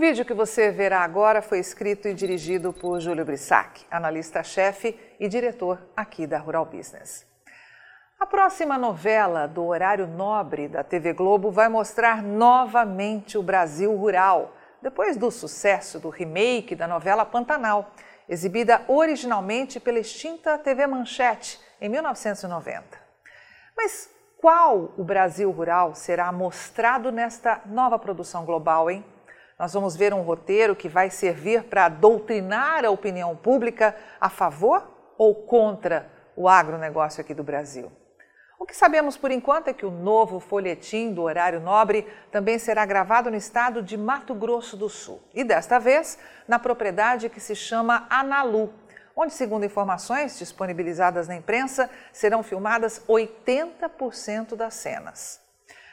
vídeo que você verá agora foi escrito e dirigido por Júlio Brissac, analista-chefe e diretor aqui da Rural Business. A próxima novela do horário nobre da TV Globo vai mostrar novamente o Brasil rural, depois do sucesso do remake da novela Pantanal, exibida originalmente pela extinta TV Manchete em 1990. Mas qual o Brasil rural será mostrado nesta nova produção global, hein? Nós vamos ver um roteiro que vai servir para doutrinar a opinião pública a favor ou contra o agronegócio aqui do Brasil. O que sabemos por enquanto é que o novo folhetim do horário nobre também será gravado no estado de Mato Grosso do Sul e desta vez na propriedade que se chama Analu, onde, segundo informações disponibilizadas na imprensa, serão filmadas 80% das cenas.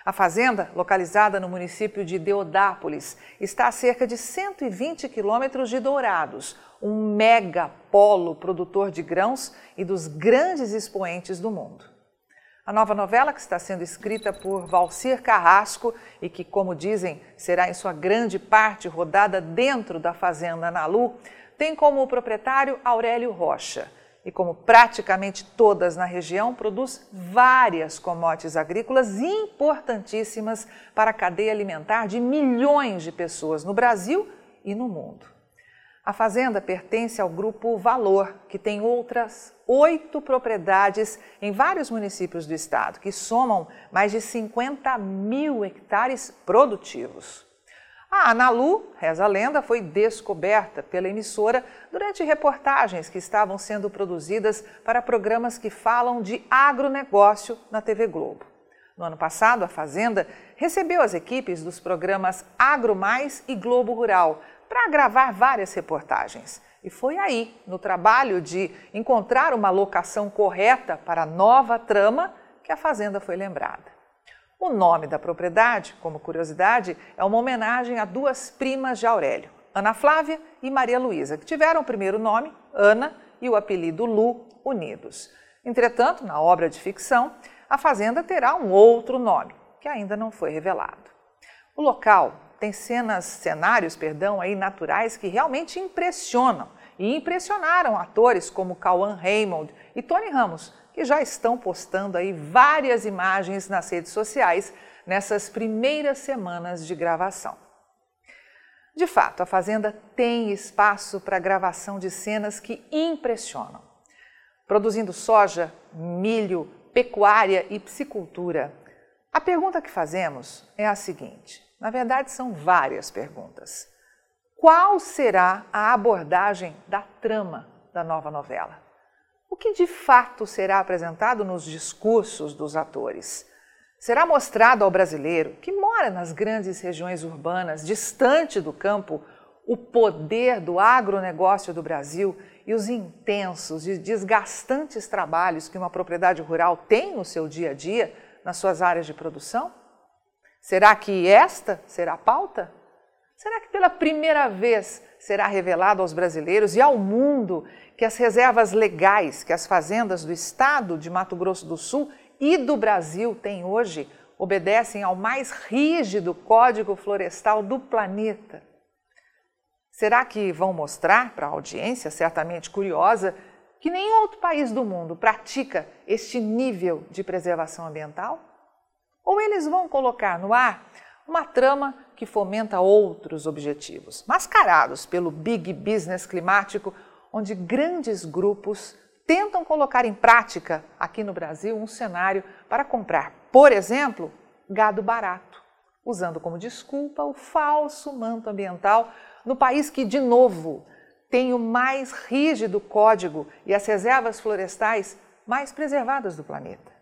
A fazenda, localizada no município de Deodápolis, está a cerca de 120 quilômetros de Dourados, um mega polo produtor de grãos e dos grandes expoentes do mundo. A nova novela, que está sendo escrita por Valcir Carrasco e que, como dizem, será em sua grande parte rodada dentro da Fazenda Nalu, tem como proprietário Aurélio Rocha e, como praticamente todas na região, produz várias commodities agrícolas importantíssimas para a cadeia alimentar de milhões de pessoas no Brasil e no mundo. A fazenda pertence ao grupo Valor, que tem outras oito propriedades em vários municípios do estado, que somam mais de 50 mil hectares produtivos. A Analu, reza a lenda, foi descoberta pela emissora durante reportagens que estavam sendo produzidas para programas que falam de agronegócio na TV Globo. No ano passado, a Fazenda recebeu as equipes dos programas Agro Mais e Globo Rural para gravar várias reportagens. E foi aí, no trabalho de encontrar uma locação correta para a nova trama, que a Fazenda foi lembrada. O nome da propriedade, como curiosidade, é uma homenagem a duas primas de Aurélio, Ana Flávia e Maria Luísa, que tiveram o primeiro nome, Ana, e o apelido Lu, unidos. Entretanto, na obra de ficção, a fazenda terá um outro nome, que ainda não foi revelado. O local tem cenas, cenários, perdão, aí naturais que realmente impressionam e impressionaram atores como Cauã Raymond e Tony Ramos, que já estão postando aí várias imagens nas redes sociais nessas primeiras semanas de gravação. De fato, a Fazenda tem espaço para gravação de cenas que impressionam. Produzindo soja, milho, pecuária e psicultura. A pergunta que fazemos é a seguinte: na verdade, são várias perguntas. Qual será a abordagem da trama da nova novela? O que de fato será apresentado nos discursos dos atores? Será mostrado ao brasileiro que mora nas grandes regiões urbanas, distante do campo, o poder do agronegócio do Brasil e os intensos e desgastantes trabalhos que uma propriedade rural tem no seu dia a dia, nas suas áreas de produção? Será que esta será a pauta? Será que pela primeira vez será revelado aos brasileiros e ao mundo que as reservas legais que as fazendas do estado de Mato Grosso do Sul e do Brasil têm hoje obedecem ao mais rígido código florestal do planeta. Será que vão mostrar para a audiência, certamente curiosa, que nenhum outro país do mundo pratica este nível de preservação ambiental? Ou eles vão colocar no ar uma trama que fomenta outros objetivos, mascarados pelo big business climático onde grandes grupos tentam colocar em prática aqui no Brasil um cenário para comprar, por exemplo, gado barato, usando como desculpa o falso manto ambiental no país que, de novo, tem o mais rígido código e as reservas florestais mais preservadas do planeta.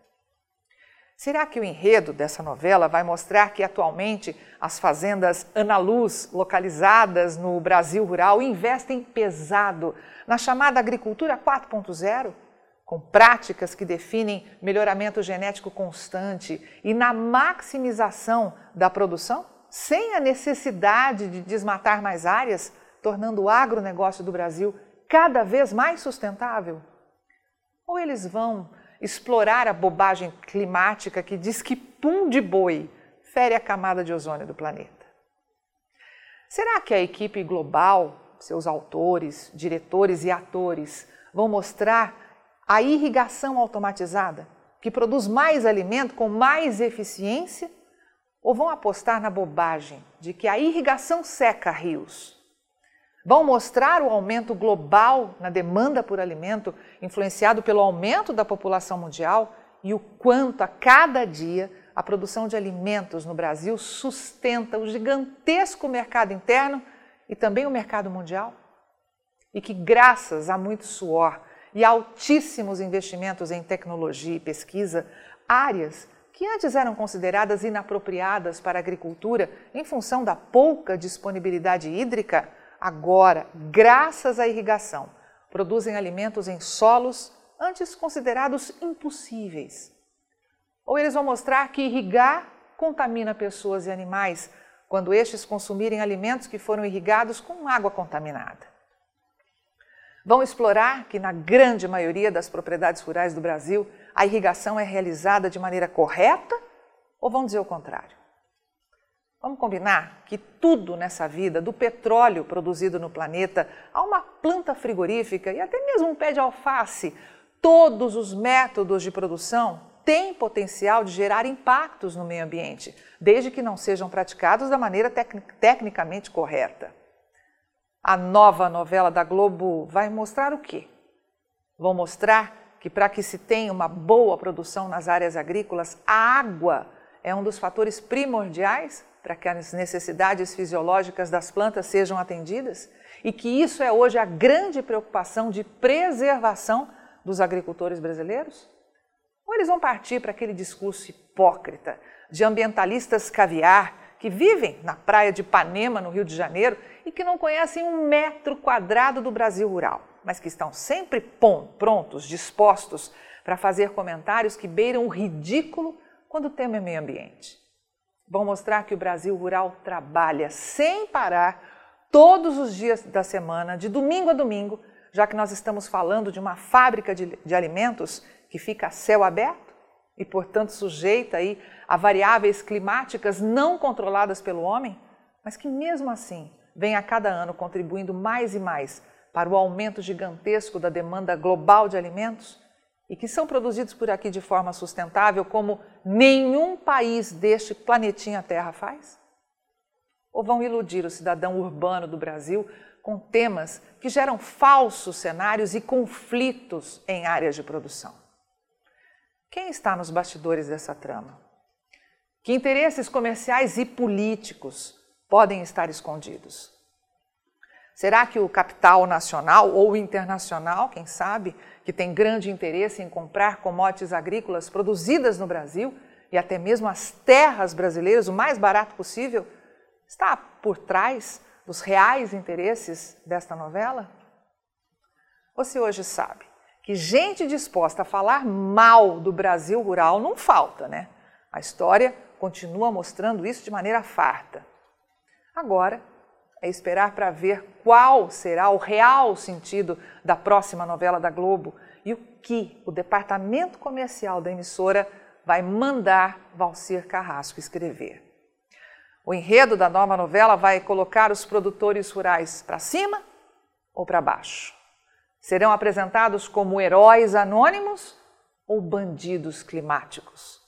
Será que o enredo dessa novela vai mostrar que atualmente as fazendas Analuz, localizadas no Brasil rural, investem pesado na chamada agricultura 4.0, com práticas que definem melhoramento genético constante e na maximização da produção, sem a necessidade de desmatar mais áreas, tornando o agronegócio do Brasil cada vez mais sustentável? Ou eles vão explorar a bobagem climática que diz que pum de boi fere a camada de ozônio do planeta. Será que a equipe global, seus autores, diretores e atores, vão mostrar a irrigação automatizada, que produz mais alimento com mais eficiência? Ou vão apostar na bobagem de que a irrigação seca rios? Vão mostrar o aumento global na demanda por alimento, influenciado pelo aumento da população mundial e o quanto a cada dia a produção de alimentos no Brasil sustenta o gigantesco mercado interno e também o mercado mundial? E que, graças a muito suor e altíssimos investimentos em tecnologia e pesquisa, áreas que antes eram consideradas inapropriadas para a agricultura em função da pouca disponibilidade hídrica, agora, graças à irrigação, produzem alimentos em solos antes considerados impossíveis. Ou eles vão mostrar que irrigar contamina pessoas e animais quando estes consumirem alimentos que foram irrigados com água contaminada. Vão explorar que, na grande maioria das propriedades rurais do Brasil, a irrigação é realizada de maneira correta ou vão dizer o contrário? Vamos combinar que tudo nessa vida, do petróleo produzido no planeta a uma planta frigorífica e até mesmo um pé de alface, todos os métodos de produção têm potencial de gerar impactos no meio ambiente, desde que não sejam praticados da maneira tec tecnicamente correta. A nova novela da Globo vai mostrar o quê? Vão mostrar que para que se tenha uma boa produção nas áreas agrícolas, a água é um dos fatores primordiais para que as necessidades fisiológicas das plantas sejam atendidas e que isso é hoje a grande preocupação de preservação dos agricultores brasileiros? Ou eles vão partir para aquele discurso hipócrita de ambientalistas caviar que vivem na praia de Ipanema, no Rio de Janeiro, e que não conhecem um metro quadrado do Brasil rural, mas que estão sempre prontos, dispostos para fazer comentários que beiram o ridículo quando o tema é meio ambiente. Vão mostrar que o Brasil rural trabalha sem parar todos os dias da semana, de domingo a domingo, já que nós estamos falando de uma fábrica de, de alimentos que fica a céu aberto e, portanto, sujeita aí a variáveis climáticas não controladas pelo homem, mas que mesmo assim vem a cada ano contribuindo mais e mais para o aumento gigantesco da demanda global de alimentos e que são produzidos por aqui de forma sustentável, como nenhum país deste planetinha Terra faz? Ou vão iludir o cidadão urbano do Brasil com temas que geram falsos cenários e conflitos em áreas de produção? Quem está nos bastidores dessa trama? Que interesses comerciais e políticos podem estar escondidos? Será que o capital nacional ou internacional, quem sabe, que tem grande interesse em comprar commodities agrícolas produzidas no Brasil e até mesmo as terras brasileiras o mais barato possível, está por trás dos reais interesses desta novela? Você hoje sabe que gente disposta a falar mal do Brasil rural não falta, né? A história continua mostrando isso de maneira farta. Agora é esperar para ver qual será o real sentido da próxima novela da Globo e o que o departamento comercial da emissora vai mandar Valcir Carrasco escrever. O enredo da nova novela vai colocar os produtores rurais para cima ou para baixo? serão apresentados como heróis anônimos ou bandidos climáticos.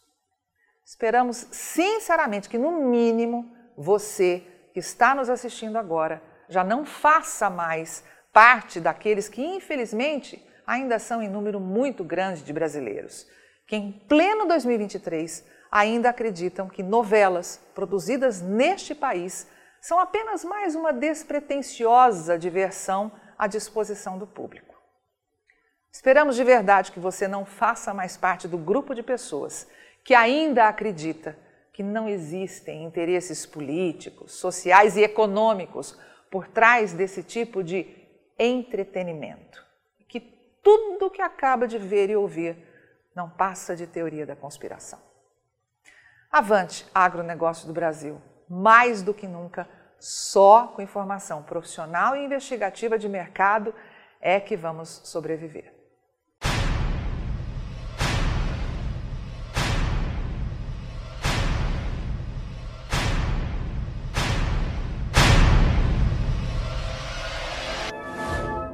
Esperamos sinceramente que, no mínimo, você que está nos assistindo agora já não faça mais parte daqueles que, infelizmente, ainda são em número muito grande de brasileiros, que em pleno 2023 ainda acreditam que novelas produzidas neste país são apenas mais uma despretensiosa diversão à disposição do público. Esperamos de verdade que você não faça mais parte do grupo de pessoas que ainda acredita que não existem interesses políticos, sociais e econômicos por trás desse tipo de entretenimento. Que tudo que acaba de ver e ouvir não passa de teoria da conspiração. Avante, agronegócio do Brasil, mais do que nunca, só com informação profissional e investigativa de mercado é que vamos sobreviver.